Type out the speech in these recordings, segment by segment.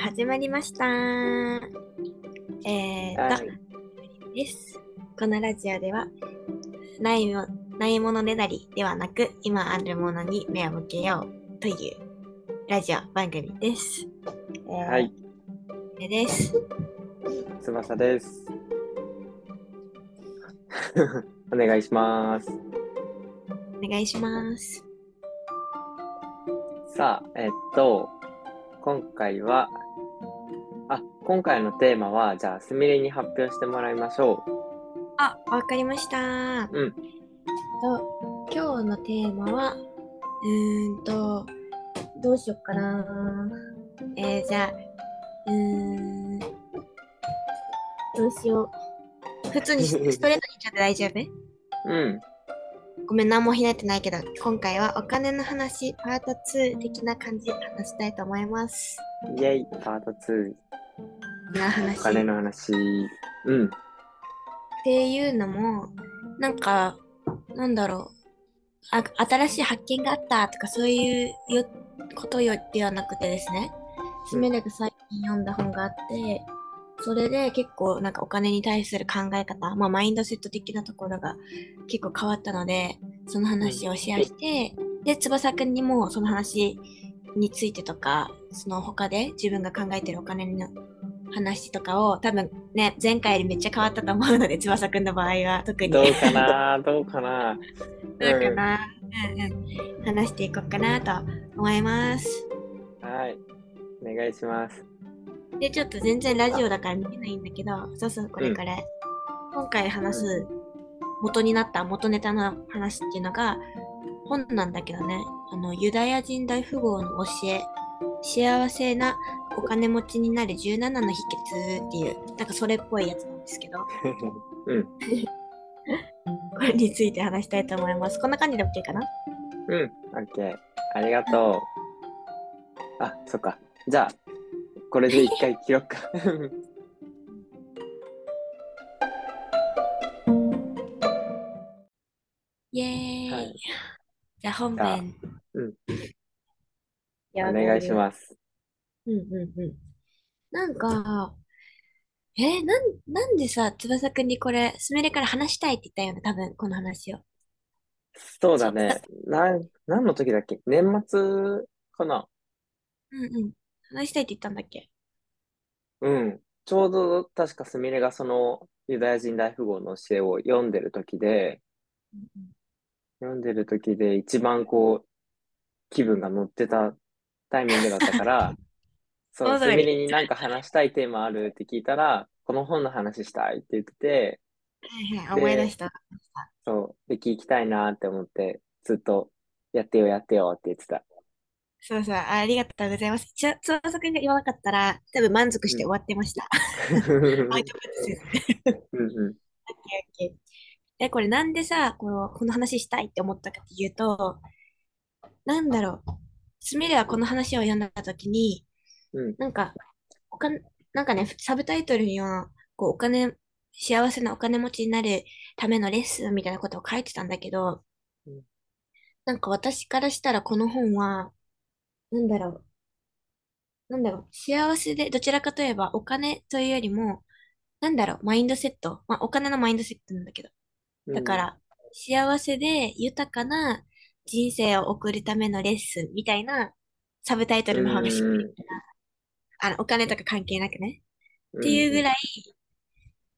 始まりました。えーと、はい。です。このラジオでは、ないもないものねだりではなく、今あるものに目を向けようというラジオ番組です。えーはい。これです。翼です。お願いします。お願いします。さあ、えっと、今回は、あ、今回のテーマは、じゃあ、すみれに発表してもらいましょあ、わかりました。う。うん。と、今日のテーマは、うーんと、どうしよっかな。えー、じゃあ、うーん、どうしよう。普通にスストレートに言っちゃって大丈夫？うん。ごめん、何もひねってないけど、今回はお金の話、パート2的な感じで話したいと思います。イェイ、パート2。な話。お金の話。うん。っていうのも、なんか、なんだろう。あ新しい発見があったとかそういうよことよではなくてですね、すみれが最近読んだ本があって、それで結構なんかお金に対する考え方、まあマインドセット的なところが結構変わったので、その話をシェアして、で、翼くんにもその話についてとか、その他で自分が考えてるお金の話とかを多分ね、前回よりめっちゃ変わったと思うので、翼くんの場合は特に。どうかな？どうかな？どうかな、うんうん、話していこうかなと思います。はい。お願いします。で、ちょっと全然ラジオだから見えないんだけど、そうそう、これこれ。今回話す元になった元ネタの話っていうのが本なんだけどね、あの、ユダヤ人大富豪の教え、幸せなお金持ちになる17の秘訣っていう、なんかそれっぽいやつなんですけど、うん。これについて話したいと思います。こんな感じで OK かな？うん。オッケー。ありがとう。あ、そっか。じゃあ、これで一回切ろっか。イエーイ、はいじゃあ本編。うんやお願いします。うんうんうん。なんか、えーなん、なんでさ、翼くんにこれ、すみれから話したいって言ったよね、多分、この話を。そうだね。なん、何の時だっけ？年末かな？うんうん。話したいって言ったんだっけ？うん。ちょうど確かすみれがそのユダヤ人大富豪の教えを読んでる時で、読んでる時で一番こう、気分が乗ってたタイミングだったから、そう、すみれになんか話したいテーマあるって聞いたら、この本の話したいって言ってて、はいはい、思い出した。そう、で、聞きたいなって思って、ずっと、やってよやってよって言ってた。そうそう、ありがとうございます。ちょ、翼くんが言わなかったら、多分満足して終わってました。え、これなんでさ、この、この話したいって思ったかっていうと、なんだろう。すみれはこの話を読んだときに、うんなんか、お金、なんかね、サブタイトルには、こう、お金、幸せなお金持ちになるためのレッスンみたいなことを書いてたんだけどうん、なんか私からしたらこの本は、なんだろう。なんだろう。幸せで、どちらかといえばお金というよりも、なんだろう、マインドセット。まあ、お金のマインドセットなんだけど。だから、幸せで豊かな人生を送るためのレッスンみたいなサブタイトルの方がしっくりあの、お金とか関係なくね。っていうぐい。らい、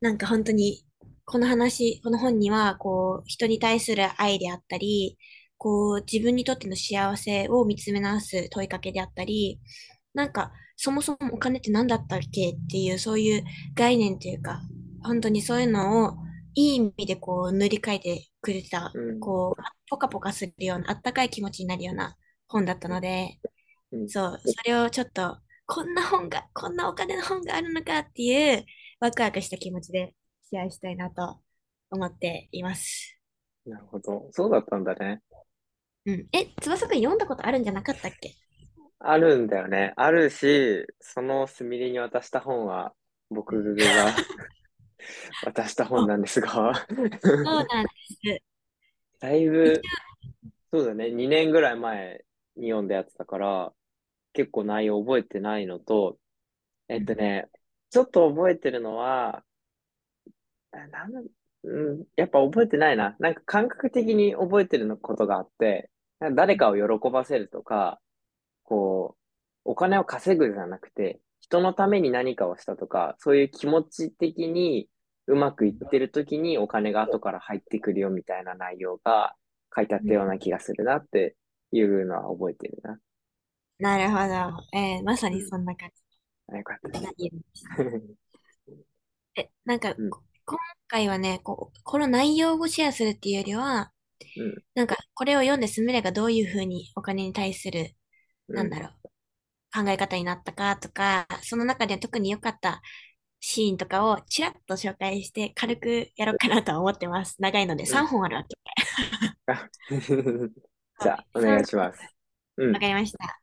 なんか本当に、この話、この本には、こう、人に対する愛であったり、こう、自分にとっての幸せを見つめ直す問いかけであったり、なんか、そもそもお金って何だったっけっていう、そういう概念というか、本当にそういうのを、いい意味でこう、塗り替えてくれた、うんこう、ポカポカするような、あったかい気持ちになるような本だったので、うんそう、それをちょっと、こんな本が、こんなお金の本があるのかっていう、ワクワクした気持ちでシェアしたいなと思っています。なるほど。そうだったんだね。うん。え、翼くん読んだことあるんじゃなかったっけ？あるんだよね。あるし、そのすみれに渡した本は、僕が 渡した本なんですが、そうなんです。だいぶ、そうだね、2年ぐらい前に読んだやつだから、結構内容覚えてないのと、えっとね、ちょっと覚えてるのは、あなんだ、うん、やっぱ覚えてないな。なんか感覚的に覚えてるのことがあって、か誰かを喜ばせるとか、こう、お金を稼ぐじゃなくて、人のために何かをしたとか、そういう気持ち的にうまくいってる時にお金が後から入ってくるよみたいな内容が書いてあったような気がするなっていうのは覚えてるな。なるほど。えーまさにうん。そんな感あ、よかった。でした。え、なんか、うん、こ今回はね、こう、この内容をシェアするっていうよりは、うん、なんか、これを読んでスミレがどういうふうにお金に対する、うん。なんだろう、考え方になったかとか、その中で特に良かったシーンとかをちらっと紹介して軽くやろうかなとは思ってます。長いので3うん。本あるわけ。あ じゃあ、はい。お願い3します。うん、わかりました。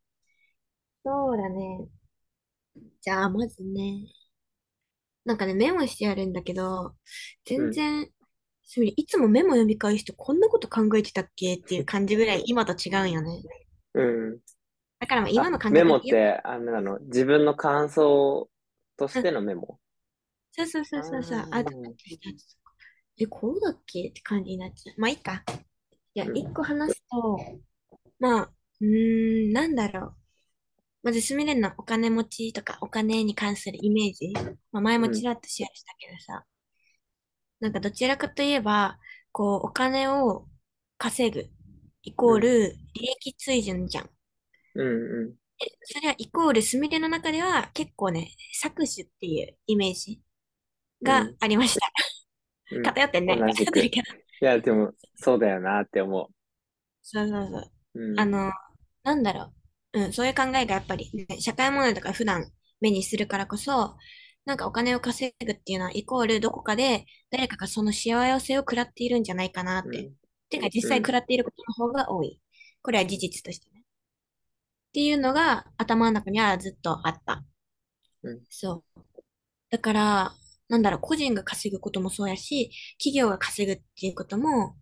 そうだね。じゃあ、まずね、なんかね、メモしてあるんだけど、うん、全然、いつもメモ読み返してこんなこと考えてたっけっていう感じぐらい今と違うんよね。うん。だからまあ今あ、の感メ覚で言う、モって、あれなの、自分の感想としうん、てのメモ？そうそうそあうそうそう、あ、だあえ、こうだっけ？って感じになっちゃう。まあいいか。じゃあ、うん、一個話すと、まあ、うーん、なんだろう。まず、すみれのお金持ちとかお金に関するイメージ。まあ、前うん、もちらっとシェアしたけどさ、なんかどちらかといえば、こう、お金を稼ぐ、イコーうん、ル利益水準じゃん。うん、うん、それはイコールすみれの中では結構ね、搾取っていうイメージがうん、ありました。うん。偏ってんね。偏ってるけど。いや、でも、そうだよなって思そうそうそう。う。うん、あの、なんだろう。うん、そういう考えがやっぱり、ね、社会問題とか普段目にするからこそ、なんかお金を稼ぐっていうのはイコールどこかで誰かがその幸せを食らっているんじゃないかなって。うん、てか実うん、際食らっていることの方が多い。これは事実としてね。っていうのが頭の中にはずっとあった。うん、そう。だから、なんだろう、個人が稼ぐこともそうやし、企業が稼ぐっていうことも、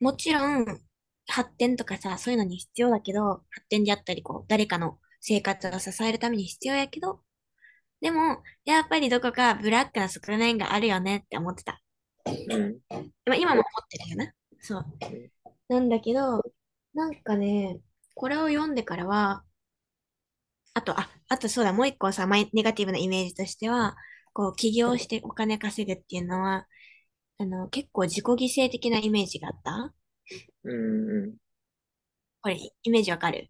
もちろん、発展とかさ、そういうのに必要だけど、発展であったり、こう、誰かの生活を支えるために必要やけど、でも、やっぱりどこかブラックな側面があるよねって思ってた。うん、まあ、今も思ってるよな。そう。うん、なんだけど、なんかね、これを読んでからは、あと、あ、あとそうだ、もう一個さ、マイネガティブなイメージとしては、こう、起業してお金稼ぐっていうのは、あの、結構自己犠牲的なイメージがあった？うん、これ、イメージわかる？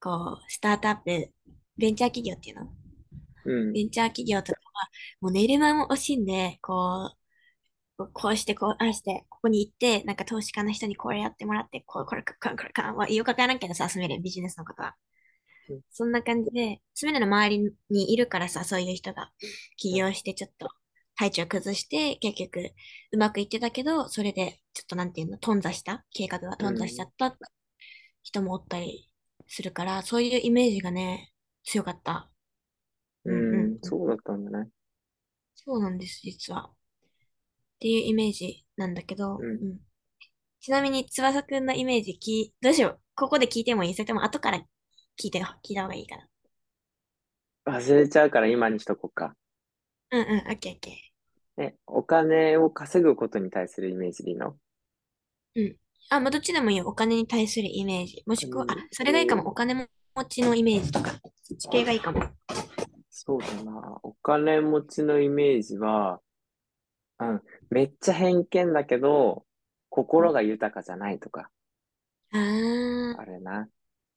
こう、スタートアップ、ベンチャー企業っていうの？うん、ベンチャー企業とかは、もう寝る間も惜しんで、こう、こうして、こう、ああして、ここに行って、なんか投資家の人にこれやってもらって、こう、これか、これか、これか、まあ、よくわからんけどさ、住めるビジネスのことは。うん、そんな感じで、住めるの周りにいるからさ、そういう人が起業してちょっと体調崩して、結局うまくいってたけど、それでちょっとなんていうの、頓挫した、計画が頓挫しちゃった人もおったりするから、そういうイメージがね、強かった。ううんうんん、うん。そうだったんだね。そうなんです、実は。っていうイメージなんだけど、うん。うん。ちなみに翼くんのイメージ聞い、どうしよう。ここで聞いてもいい？それとも後から聞いて、聞いた方がいいかな。忘れちゃうから今にしとこうか。うんうん、オッケーオッケえ、お金を稼ぐことに対するイメージでいいの？ー。うん。あ、まあ、どっちでもいいよ。お金に対するイメージ。もしくは、あ、それがいいかも。お金持ちのイメージとか。そっち系がいいかも。そうだな。お金持ちのイメージは、うん、めっちゃ偏見だけど、心が豊かじゃないとか、あー、あれな。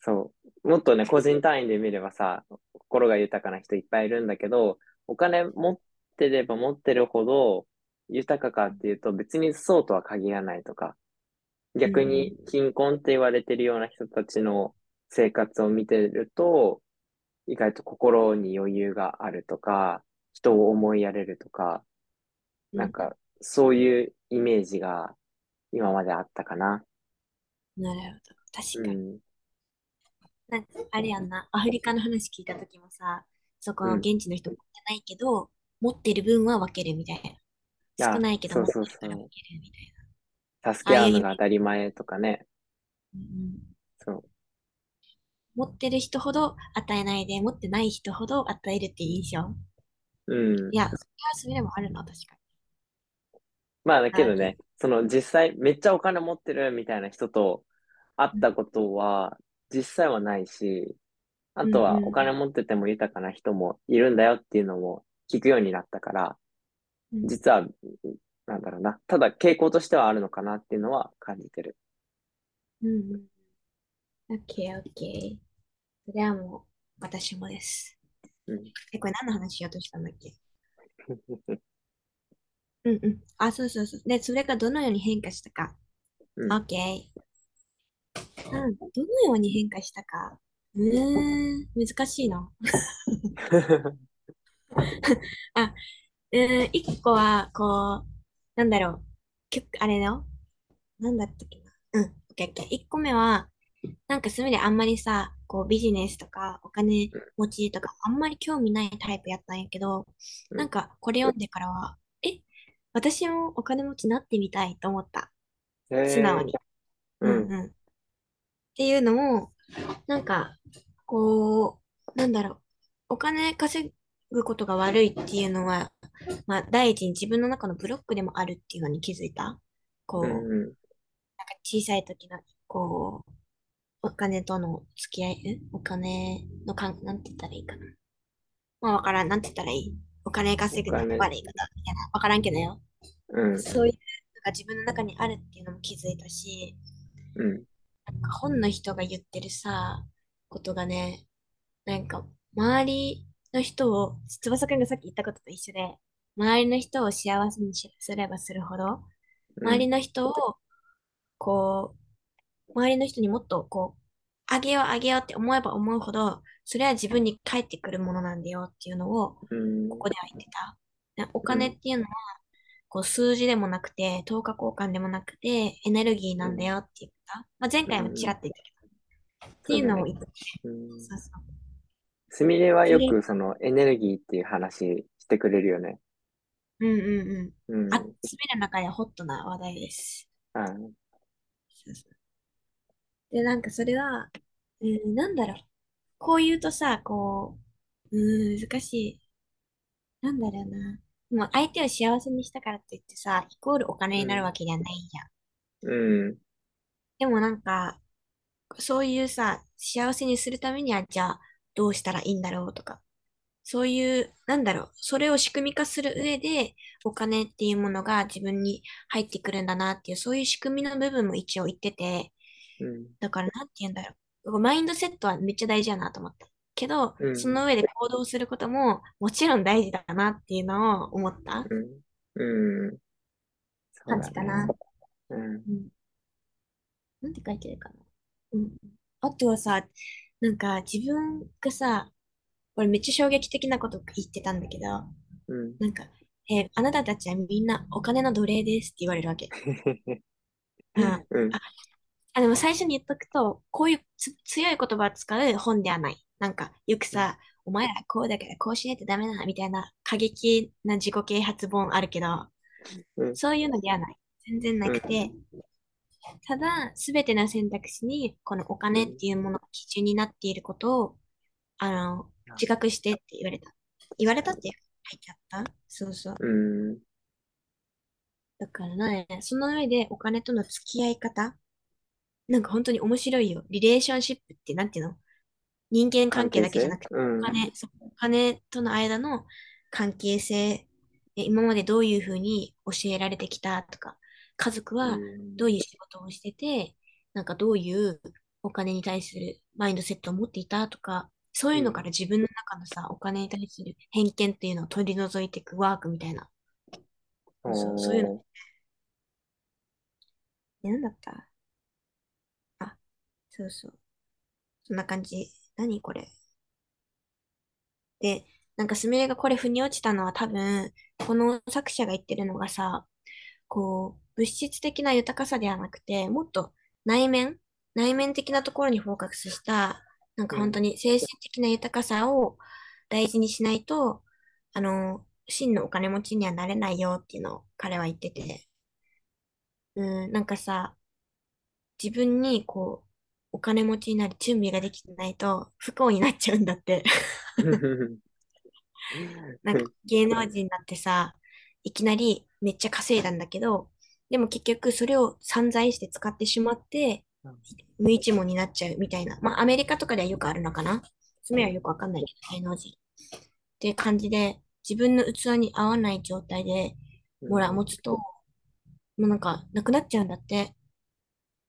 そう。もっとね、個人単位で見ればさ、心が豊かな人いっぱいいるんだけど、お金持ってれば持ってるほど豊かかっていうと別にそうとは限らないとか、うん逆に貧困って言われてるような人たちの生活を見てると、意外と心に余裕があるとか、人を思いやれるとか。なんか、そういうイメージが今まであったかな。なるほど。確かに。うん、なんか、あれやんな。アフリカの話聞いたときもさ、そこ。現地の人持ってないけど、持ってる分は分けるみたいな。少ないけどそう持ってるから分。けるみたい助な。ああいうイメージ。け合うのが当たり前とかね。そう。持ってる人ほど与えないで、持ってない人ほど与えるって印象？うん。いや、それはそれでもあるな、確かまあだけどね、その実際めっちゃお金持ってるみたいな人と会ったことは実際はないし、あとはうんうんお金持ってても豊かな人もいるんだよっていうのも聞くようになったから、実は、なんだろうな、ただ傾向としてはあるのかなっていうのは感じてる。うんうん。オッケーオッケー。それはもう私もです。うん。え、これ何の話しようとしたんだっけ？うんうん。あ、そうそうそう。で、それがどのように変化したか。うんオッケー。うん、どのように変化したか。うーん、難しいな。あ、うーん、一個は、こう、なんだろう。あれのなんだったっけな。うん、オッケーオッケー。一個目は、なんかすみれあんまりさ、こうビジネスとかお金持ちとかあんまり興味ないタイプやったんやけど、うんなんかこれ読んでからは、え、私もお金持ちになってみたいと思った。素直に。うん。うん。っていうのも、なんか、こう、なんだろう、お金稼ぐことが悪いっていうのは、まあ、第一に自分の中のブロックでもあるっていうのに気づいた？こう、うんなんかうん。小さい時の、こう、お金との付き合い、んお金のかん、なんて言ったらいいかな。まあ、わからん、なんて言ったらいい？お金稼ぐの悪いことみたいな。わからんけどよ。うん。そういうのが自分の中にあるっていうのも気づいたし、うん。なんか本の人が言ってるさ、ことがね、なんか周りの人を、翼くんがさっき言ったことと一緒で、周りの人を幸せにしすればするほど、周りの人を、こう、周りの人にもっとこう、あげようあげようって思えば思うほど、それは自分に返ってくるものなんだよっていうのを、うん。ここでは言ってた。ねお金っていうのは、こう数字でもなくて、等価交換でもなくて、エネルギーなんだよって言った。まあ、前回もちらっと言ったけど。っていうのを言って、うんそうそう。すみれはよくそのエネルギーっていう話してくれるよね。うんうんうん。うん。あ、すべる中ではホットな話題です。うんで、なんかそれは、うん、なんだろう。こう言うとさ、こう、うん、難しい。なんだろうな。もう相手を幸せにしたからといってさ、イコールお金になるわけじゃないじゃん。うん。でもなんか、そういうさ、幸せにするためには、じゃあ、どうしたらいいんだろうとか、そういう、なんだろう、それを仕組み化する上で、お金っていうものが自分に入ってくるんだなっていう、そういう仕組みの部分も一応言ってて、うん。だからなんて言うんだろう。マインドセットはめっちゃ大事やなと思った。けど、うんその上で行動することももちろん大事だなっていうのを思ったうん。うん。感じかな。ね。うん。うん。なんて書いてるかな。うん。あとはさ、なんか自分がさ、これめっちゃ衝撃的なこと言ってたんだけど、うん。なんか、えーあなたたちはみんなお金の奴隷ですって言われるわけ。うん。うん。あ、でも最初に言っとくと、こういうつ強い言葉を使う本ではない。なんか、よくさ、お前らこうだからこうしないとダメだ、みたいな過激な自己啓発本あるけど、うんそういうのではない。全然なくて、ただ、すべての選択肢に、このお金っていうものが基準になっていることを、あの、自覚してって言われた。言われたって書いてあった？そうそう。うん。だからね、その上でお金との付き合い方？なんか本当に面白いよ。リレーションシップってなんていうの？人間関係だけじゃなくて、うんお。金、お金との間の関係性、え今までどういうふうに教えられてきたとか、家族はどういう仕事をしてて、なんかどういうお金に対するマインドセットを持っていたとか、そういうのから自分の中のさ、お金に対する偏見っていうのを取り除いていくワークみたいな。そうそういうのえなんだった？あ、そうそう。そんな感じ。何これ？で、なんかすみれがこれ腑に落ちたのは多分、この作者が言ってるのがさ、こう、物質的な豊かさではなくて、もっと内面、内面的なところにフォーカスした、なんか本当に精神的な豊かさを大事にしないと、あの、真のお金持ちにはなれないよっていうのを彼は言ってて。うん、なんかさ、自分にこう、お金持ちになる準備ができてないと不幸になっちゃうんだって。なんか芸能人になってさ、いきなりめっちゃ稼いだんだけど、でも結局それを散財して使ってしまって、無一文になっちゃうみたいな。まあアメリカとかではよくあるのかな？爪はよくわかんないけど、芸能人。っていう感じで、自分の器に合わない状態で、もら、持つと、もうなんか、なくなっちゃうんだって。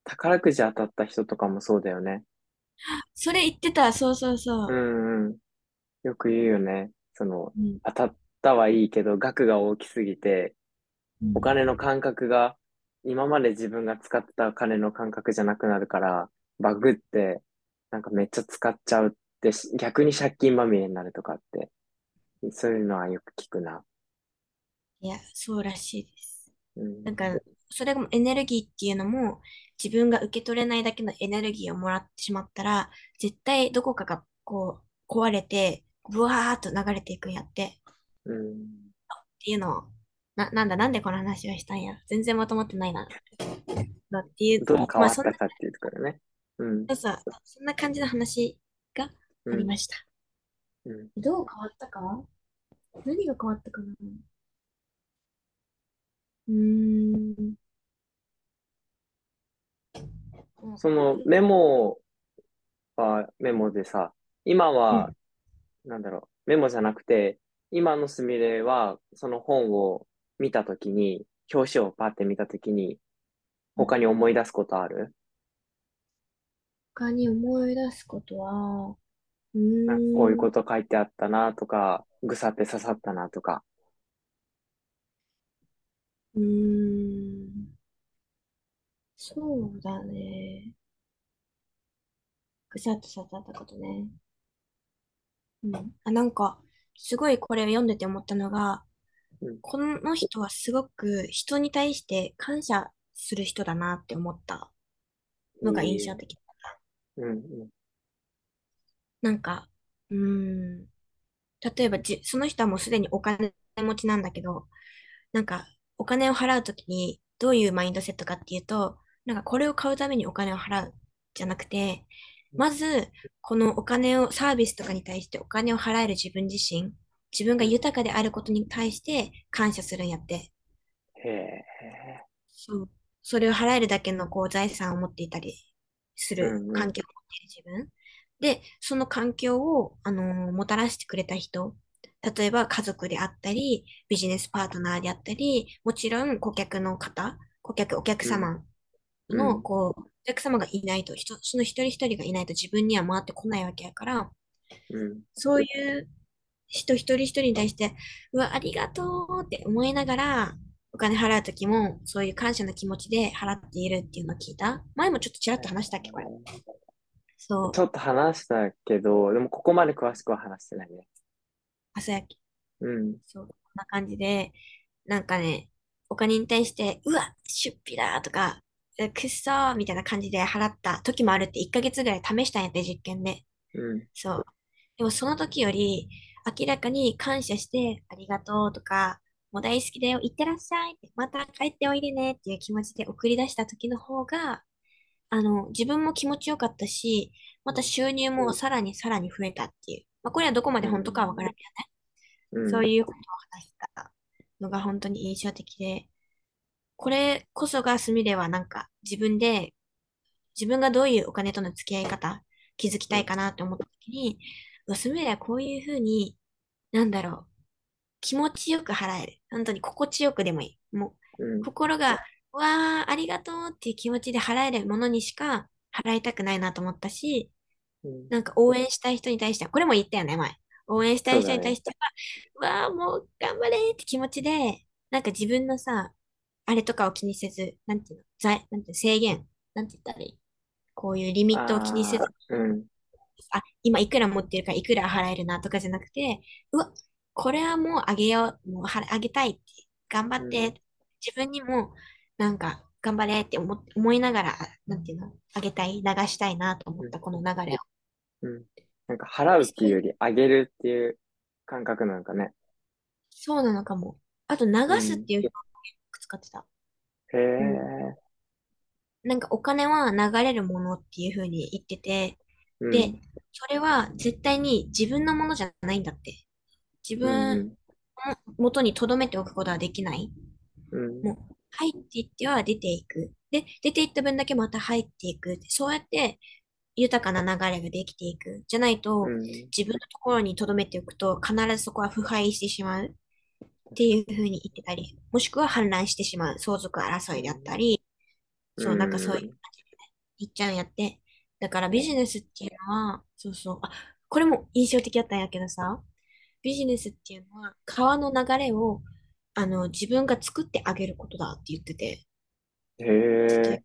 宝くじ当たった人とかもそうだよね。それ言ってた、そうそうそう。うんうん。よく言うよね。その、うん。当たったはいいけど、額が大きすぎて、お金の感覚が、今まで自分が使ってた金の感覚じゃなくなるから、バグって、なんかめっちゃ使っちゃうって、逆に借金まみれになるとかって、そういうのはよく聞くな。いや、そうらしいです。うん。なんか、それもエネルギーっていうのも、自分が受け取れないだけのエネルギーをもらってしまったら、絶対どこかがこう、壊れて、ブワーっと流れていくんやって。うん。っていうのを、な、なんだ、なんでこの話をしたんや。全然まとまってないな。だっていうどう変わったかっていうところね。うん。そうそう、そんな感じの話がありました。うん。どう変わったか？何が変わったかな？うーん。そのメモはメモでさ、今は、なんだろう、メモじゃなくて、今のすみれは、その本を見たときに、表紙をパって見たときに、他に思い出すことある？他に思い出すことは、うなんかこういうこと書いてあったなとか、ぐさって刺さったなとか。うーん、そうだね。ぐさっと刺さったことね。うん。あ、なんか、すごいこれ読んでて思ったのが、うん。この人はすごく人に対して感謝する人だなって思ったのが印。象的。うん、なんか、うーん、例えばじ、その人はもうすでにお金持ちなんだけど、なんか、お金を払うときにどういうマインドセットかっていうと、なんかこれを買うためにお金を払うじゃなくて、まず、このお金を、サービスとかに対してお金を払える自分自身、自分がうん。豊かであることに対して感謝するんやって。へえ。そう。それを払えるだけのこう財産を持っていたりする。環境を持っている自分。で、その環境を、あのーもたらしてくれた人。例えば家族であったり、ビジネスパートナーであったり、もちろん顧客の方、顧客、お客うん。様の、うん。こう、お客様がいないと、人、その一人一人がいないと自分には回ってこないわけやから、うん。そういう人一人一人に対して、うわ、ありがとうって思いながら、お金払うときも、そういう感謝の気持ちで払っているっていうのを聞いた。前もちょっとちらっと話したっけ、これ。そう。ちょっと話したけど、でもここまで詳しくは話してないね。朝焼き。うん。そう。こんな感じで、なんかね、お金に対して、うわ、出費だとか、えくっそーみたいな感じで払った時もあるって1ヶ月ぐらい試したんやって、実験で。うん。そう。でもその時より、明らかに感謝して、ありがとうとか、もう大好きだよ、いってらっしゃいって、また帰っておいでねっていう気持ちで送り出した時の方が、あの、自分も気持ちよかったし、また収入もさらにさらに増えたっていう。まあ、これはどこまで本当かはわからんけどね。うん。そういうことを話したのが本当に印象的で、これこそがスミレはなんか自分で、自分がどういうお金との付き合い方、気づきたいかなって思った時に、うわスミレはこういうふうに、なんだろう、気持ちよく払える。本当に心地よくでもいい。もう、うん。心が、わー、ありがとうっていう気持ちで払えるものにしか払いたくないなと思ったし、うん。なんか応援したい人に対しては、これも言ったよね、前。応援したい人。に対しては、わあ、もう頑張れって気持ちで、なんか自分のさ、あれとかを気にせず、なんていうの、在、なんていうの制限、なんて言ったらいい？こういうリミットを気にせず、ああ、うん。あ、今いくら持ってるからいくら払えるなとかじゃなくて、うわ、これはもうあげよう、もうはあげたいって、頑張うん。って、自分にも、なんか、頑張れって思っ、思いながら、なんていうの、あげたい、流したいなと思うん。った、この流れを。うん。なんか払うっていうよりあげるっていう感覚なんかね。そうなのかも。あと、流うん。すっていう表現を使ってた。へうん。え。なんかお金は流れるものっていうふうに言ってて、で、うん、それは絶対に自分のものじゃないんだって。自う分ん、の元に留めておくことはできない。うん、もう入っていっては出ていく。で、出ていった分だけまた入っていく。そうやって豊かな流れができていく。じゃないと、うん、自分のところに留めておくと必ずそこは腐敗してしまうっていうふうに言ってたり、もしくは氾濫してしまう相続争いであったり、そう、なんかそういう感じで言っちゃうんやって。だからビジネスっていうのは、そうそう、あ、これも印象的だったんやけどさ、ビジネスっていうのは川の流れをあの自分が作ってあげることだって言ってて、へえ、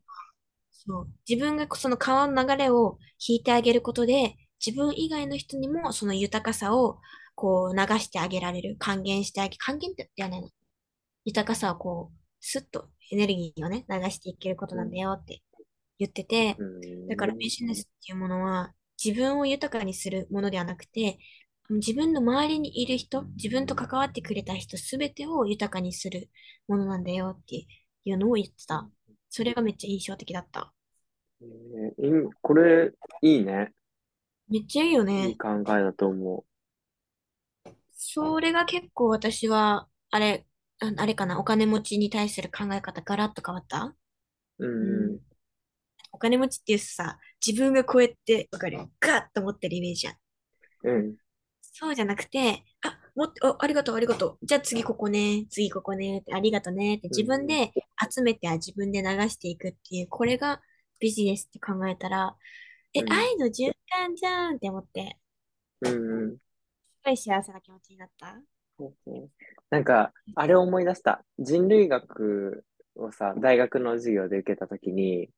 そう、自分がその川の流れを引いてあげることで、自分以外の人にもその豊かさをこう流してあげられる、還元してあげ、還元って言ってはね、豊かさをこう、スッとエネルギーをね、流していけることなんだよって言ってて、うん、だからビジネスっていうものは自分を豊かにするものではなくて、自分の周りにいる人、自分と関わってくれた人すべてを豊かにするものなんだよっていうのを言ってた。それがめっちゃ印象的だった。えーいこれ、いいね。めっちゃいいよいねい。考えだと思それが結構私は、あれ、ああれかな、お金持ちに対する考え方ガラッと変わった？う。う、うんお金持ちっていうさ、自分がこうやって、わかるガッと持ってるイメージじゃん。うん、そうじゃなくて、あ、もっと、あ、ありがとう、ありがとう。じゃあ次ここね、次ここね、ありがとうね、って自分で集めて自分で流していくっていう、これがビジネスって考えたら、え、うん愛の循環じゃんって思って、うん、うん。すごい幸せな気持ちになった。そうねなんか、あれを思い出した。人類学をさ、大学の授業で受けたときに、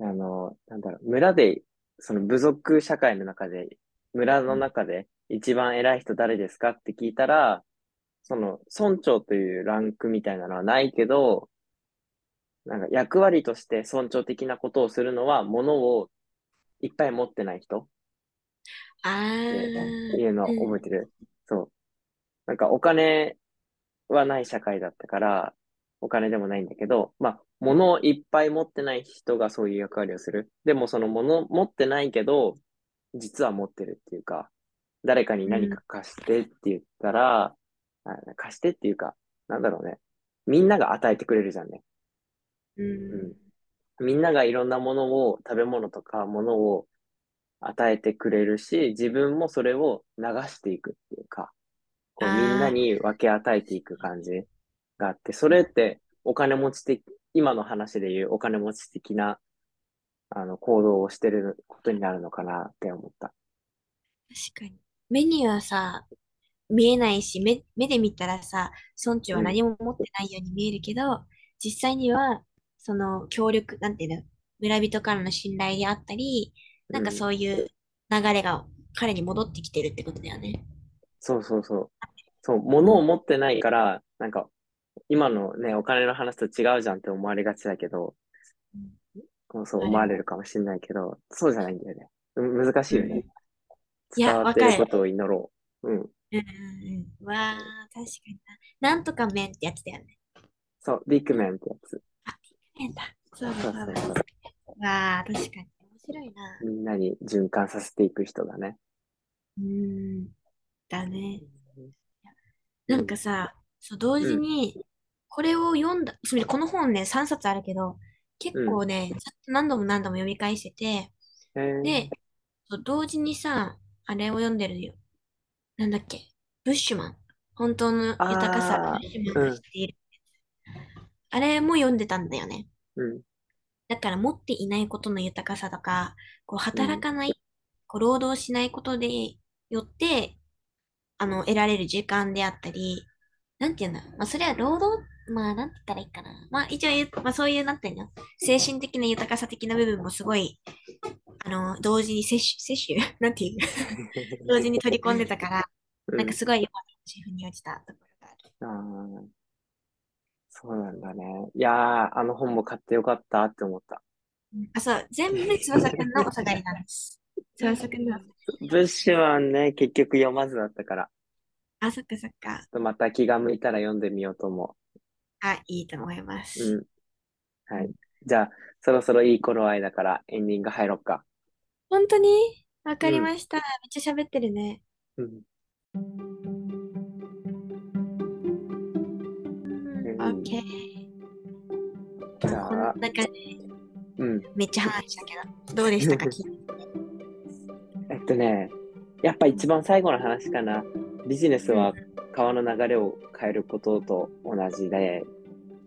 あの、なんだろう、村で、その部族社会の中で、村の中で一番偉い人誰ですかって聞いたら、その村長というランクみたいなのはないけど、なんか役割として村長的なことをするのは、物をいっぱい持ってない人あってー。いうのを覚えてる。そう。なんかお金はない社会だったから、お金でもないんだけど、まあ、物をいっぱい持ってない人がそういう役割をする。でもその物持ってないけど、実は持ってるっていうか、誰かに何か貸してって言ったら、あ貸してっていうか、なんだろうね。みんなが与えてくれるじゃんね。うん。うんみんながいろんなものを、食べ物とか物を与えてくれるし、自分もそれを流していくっていうか、こうみんなに分け与えていく感じがあって、それってお金持ち的、今の話で言うお金持ち的な、あの、行動をしてることになるのかなって思った。確かに。目にはさ、見えないし、目、目で見たらさ、村長は何も持ってないように見えるけど、実際には、その協力、なんていうの、村人からの信頼であったり、なんかそういう流れが彼に戻ってきてるってことだよね。そうそうそう。そう、物を持ってないから、なんか、今のね、お金の話と違うじゃんって思われがちだけど、こうそう思われるかもしれないけど、そうじゃないんだよね。うん難しいよね。いや伝わってわかるることを祈ろう。うん。うんうんうん。わあ、確かにな。なんとか麺ってやつだよね。そう、ビッグマンってやつ。麺だ。そうだそそううだ。そうそう。わあ、確かに。面白いな。みんなに循環させていく人だね。うーん。だね。なんかさ、そう、同時に、これを読んだ、つまりこの本ね、3冊あるけど、結構ね、ずっと何度も何度も読み返してて、へーで、同時にさ、あれを読んでるよ。なんだっけ、ブッシュマン。本当の豊かさ、ブッシュマンが知っている。あれも読んでたんだよね。うん。だから持っていないことの豊かさとか、こう働かない、こう労働しないことでよって、あの、得られる時間であったり、なんていうんだまあ、それは労働、まあ、なんて言ったらいいかな。まあ、一応まあ、そういう、なんていうの？精神的な豊かさ的な部分もすごい、あの、同時に摂取、摂取？なんていう？同時に取り込んでたから、うんなんかすごい良かった、に落ちたところがある。あーそうなんだね。いやー、あの本も買ってよかったって思った。うんあ、そう、全部翼くんのお下がりなんです。翼くんの。ブッシュマンね、結局読まずだったから、あ、そっかそっか。ちょっとまた気が向いたら読んでみようと思あ、いいと思いまう。す。うん。はい。じゃあ、そろそろいい頃合いだからエンディング入ろっか。本当に？わかりました。めっちゃ喋ってるね。うん。うん、オッケー。じゃあこんな感うん。めっちゃ話したけど、どうでしたか、聞いてえっとね、やっぱ一番最後の話かな。ビジネスは川の流れを変えることと同じで、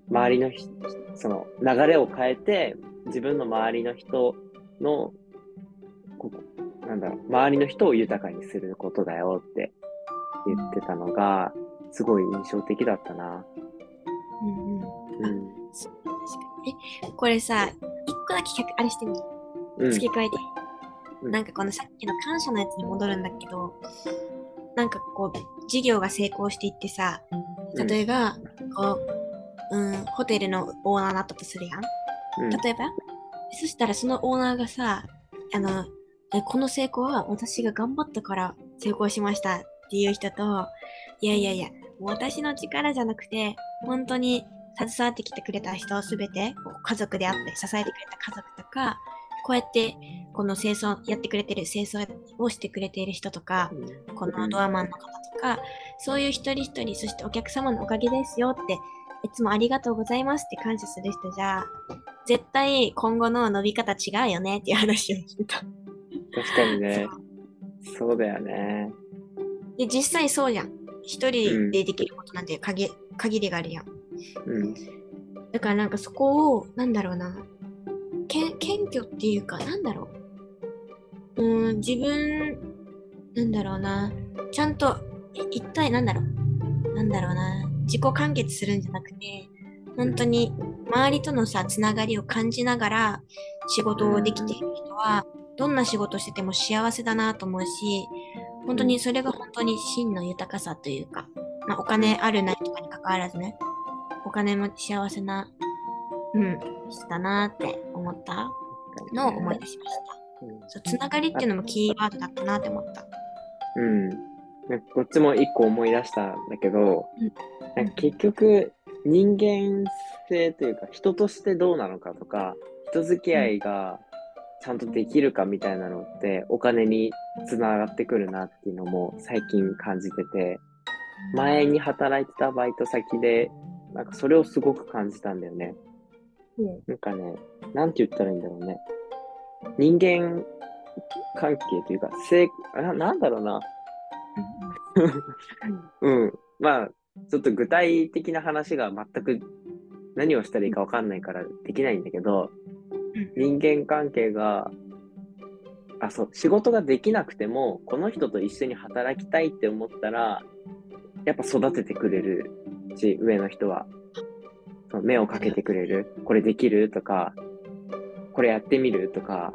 周りのひ、その流れを変えて、自分の周りの人の、ここなんだろう、周りの人を豊かにすることだよって言ってたのが、すごい印象的だったな。うん。え、これさ、一個だけ客あれしてみる。うん。付け加えてうんなんかこのさっきの感謝のやつに戻るんだけど、なんかこう、事業が成功していってさ、例えば、こう、うん、ホテルのオーナーだったとするやん。うん、例えば、そしたらそのオーナーがさ、あの、えこの成功は私が頑張ったから成功しましたっていう人と、いやいやいや、私の力じゃなくて、本当に携わってきてくれた人すべて、家族であって支えてくれた家族とか、こうやってこの清掃やってくれてる清掃をしてくれている人とか、うんこのドアマンの方とか、そういう一人一人、そしてお客様のおかげですよって、いつもありがとうございますって感謝する人じゃ、絶対今後の伸び方違うよねっていう話をしてた。確かにね。そうだよね。で、実際そうじゃん。一人でできることなんて限限りがあるやん。うん。だからなんかそこを、なんだろうな、け謙虚っていうか、なんだろう。うん、自分、なんだろうな、ちゃんと、一体なんだろう。なんだろうな、自己完結するんじゃなくて、本当に周りとのさ、つながりを感じながら仕事をできている人は、どんな仕事してても幸せだなと思うし、本当にそれが本当に真の豊かさというか、まあお金あるないとかに関わらずね、お金も幸せな、うん、人だなって思ったのを思い出しました。そう、つながりっていうのもキーワードだったなって思った。うん。なんかこっちも一個思い出したんだけど、うんなんか結局人間性というか人としてどうなのかとか、人付き合いがちゃんとできるかみたいなのってお金につながってくるなっていうのも最近感じてて、前に働いてたバイト先で、なんかそれをすごく感じたんだよね。うんなんかね、なんて言ったらいいんだろうね。人間関係というか、性ななんだろうな。うん。まあ、ちょっと具体的な話が全く何をしたらいいかわかんないからできないんだけど、人間関係が、あ、そう、仕事ができなくても、この人と一緒に働きたいって思ったら、やっぱ育ててくれるし、上の人は。目をかけてくれる。これできるとか、これやってみるとか、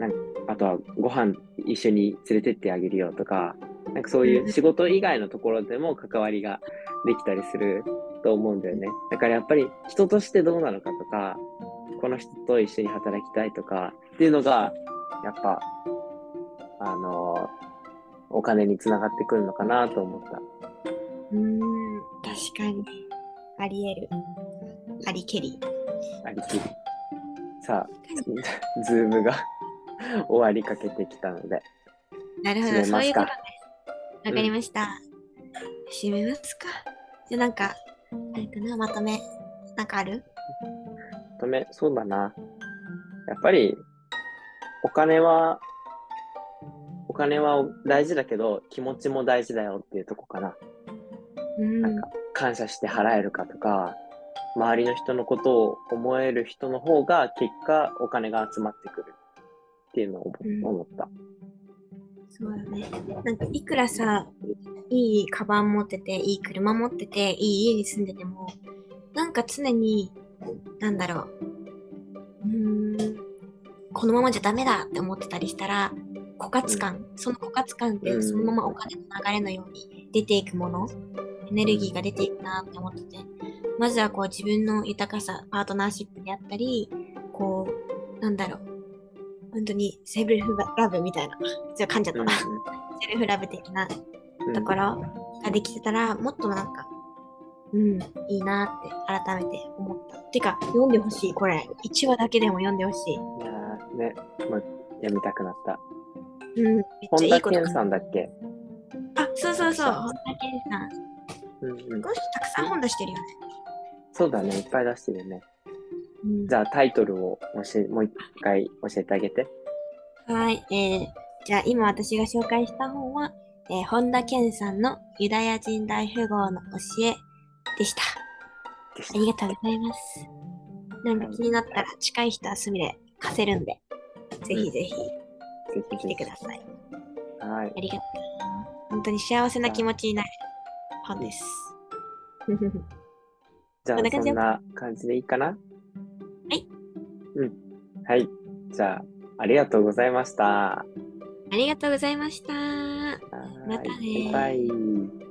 なんあとはご飯一緒に連れてってあげるよとか、なんかそういう仕事以外のところでも関わりができたりすると思うんだよね。だからやっぱり人としてどうなのかとか、この人と一緒に働きたいとかっていうのが、やっぱ、あのお金につながってくるのかなと思った。うーん、確かに。あり得る。ありけり。ありきり。さあ、ズームが 終わりかけてきたので、なるほど、そういうことです。わかりました。締めますか？じゃあなんか、あれかな、まとめ。なんかある？とめ、そうだな。やっぱり、お金は、お金は大事だけど、気持ちも大事だよっていうとこかな。うん。なんか、感謝して払えるかとか、周りの人のことを思える人の方が、結果、お金が集まってくるっていうのを思うん思った。そうだね。なんかいくらさ、いいカバン持ってて、いい車持ってて、いい家に住んでても、なんか常に、なんだろう、うーん、このままじゃダメだって思ってたりしたら、枯渇感、その枯渇感ってうんそのままお金の流れのように出ていくもの、エネルギーが出ていくなって思ってて、まずはこう自分の豊かさ、パートナーシップであったり、こう、なんだろう、本当にセルフラブみたいな、じゃあ噛んじゃったな。セルフラブ的なうんところができてたら、もっとなんか、うん、いいなって改めて思った。てか、読んでほしい、これ。1話だけでも読んでほしい。いやーね、もう読みたくなった。うん、めっちゃ本いいことか田健さんだっけ？あ、そうそう、そう本田健さん。うんうんこ。の人たくさん本出してるよね。そうだね、いっぱい出してるよね。うんじゃあタイトルを教え、もう一回教えてあげて。はい、えー、じゃあ今私が紹介した本は、えー本田健さんのユダヤ人大富豪の教えでした。でしありがとうございます。なんか気になったら近い人はすみれ貸せるんで、ぜひぜひ来。てください。はいあ。りがとう。本当に幸せな気持ちになる本です。じゃあこんな感じそんな感じでいいかな？はい。うん。はい。じゃあ、ありがとうございました。ありがとうございました。はまたねいバイバイ。